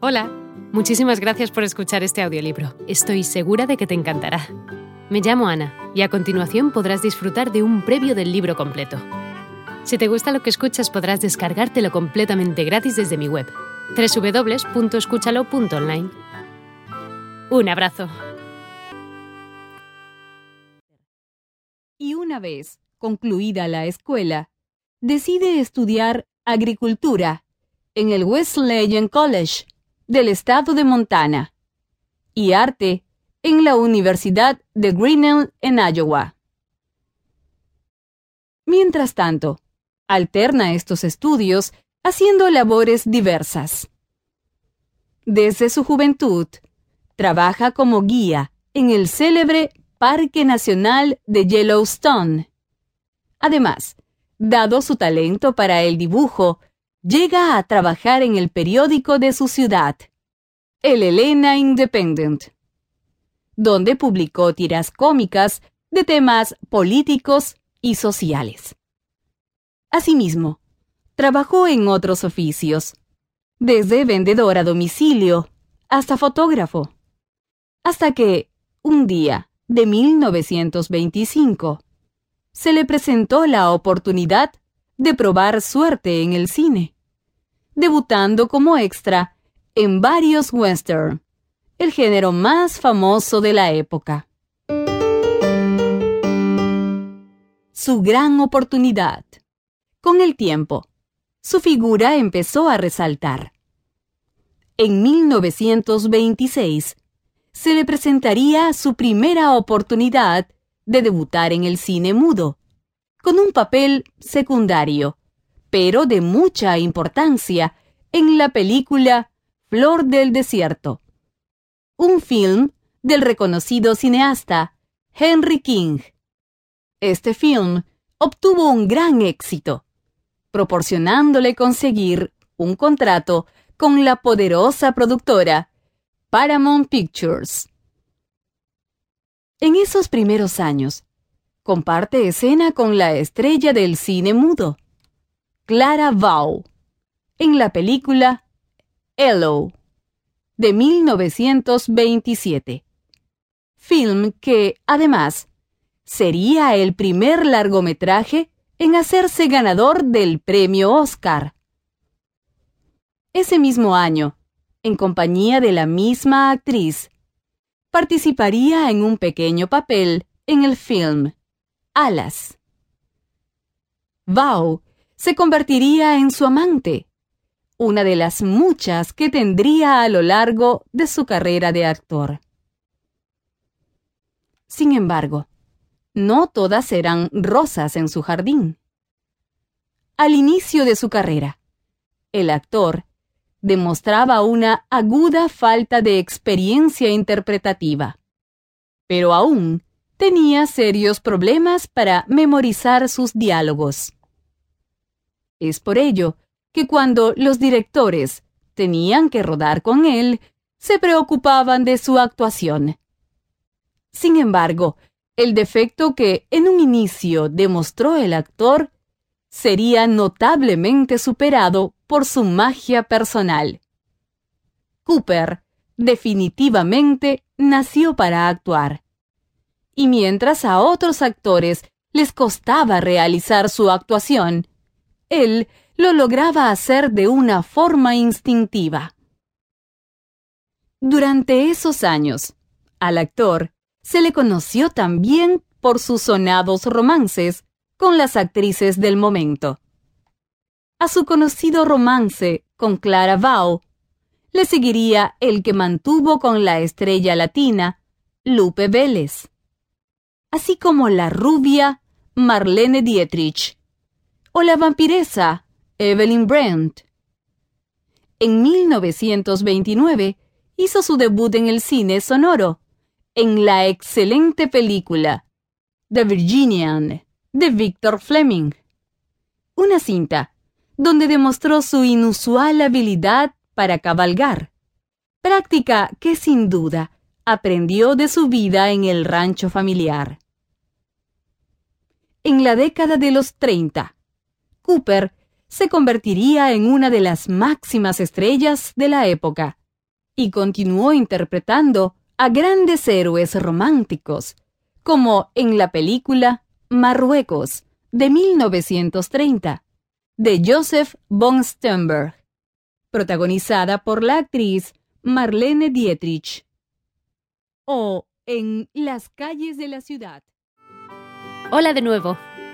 Hola, muchísimas gracias por escuchar este audiolibro. Estoy segura de que te encantará. Me llamo Ana y a continuación podrás disfrutar de un previo del libro completo. Si te gusta lo que escuchas podrás descargártelo completamente gratis desde mi web, www.escúchalo.online. Un abrazo. Y una vez concluida la escuela, decide estudiar agricultura en el Wesleyan College del estado de Montana y arte en la Universidad de Grinnell en Iowa. Mientras tanto, alterna estos estudios haciendo labores diversas. Desde su juventud, trabaja como guía en el célebre Parque Nacional de Yellowstone. Además, dado su talento para el dibujo, llega a trabajar en el periódico de su ciudad, el Helena Independent, donde publicó tiras cómicas de temas políticos y sociales. Asimismo, trabajó en otros oficios, desde vendedor a domicilio hasta fotógrafo, hasta que, un día de 1925, se le presentó la oportunidad de probar suerte en el cine, debutando como extra en varios western, el género más famoso de la época. Su gran oportunidad. Con el tiempo, su figura empezó a resaltar. En 1926, se le presentaría su primera oportunidad de debutar en el cine mudo, con un papel secundario, pero de mucha importancia, en la película Flor del Desierto, un film del reconocido cineasta Henry King. Este film obtuvo un gran éxito, proporcionándole conseguir un contrato con la poderosa productora Paramount Pictures. En esos primeros años, comparte escena con la estrella del cine mudo, Clara Bow, en la película Hello, de 1927. Film que, además, sería el primer largometraje en hacerse ganador del premio Oscar. Ese mismo año, en compañía de la misma actriz, participaría en un pequeño papel en el film alas. Bao se convertiría en su amante, una de las muchas que tendría a lo largo de su carrera de actor. Sin embargo, no todas eran rosas en su jardín. Al inicio de su carrera, el actor demostraba una aguda falta de experiencia interpretativa, pero aún tenía serios problemas para memorizar sus diálogos. Es por ello que cuando los directores tenían que rodar con él, se preocupaban de su actuación. Sin embargo, el defecto que en un inicio demostró el actor sería notablemente superado por su magia personal. Cooper definitivamente nació para actuar y mientras a otros actores les costaba realizar su actuación, él lo lograba hacer de una forma instintiva. Durante esos años, al actor se le conoció también por sus sonados romances con las actrices del momento. A su conocido romance con Clara Bow le seguiría el que mantuvo con la estrella latina Lupe Vélez así como la rubia Marlene Dietrich o la vampiresa Evelyn Brent. En 1929 hizo su debut en el cine sonoro, en la excelente película The Virginian de Victor Fleming, una cinta donde demostró su inusual habilidad para cabalgar, práctica que sin duda aprendió de su vida en el rancho familiar. En la década de los 30, Cooper se convertiría en una de las máximas estrellas de la época, y continuó interpretando a grandes héroes románticos, como en la película Marruecos de 1930, de Joseph von Sternberg, protagonizada por la actriz Marlene Dietrich, o en Las calles de la ciudad. Hola de nuevo.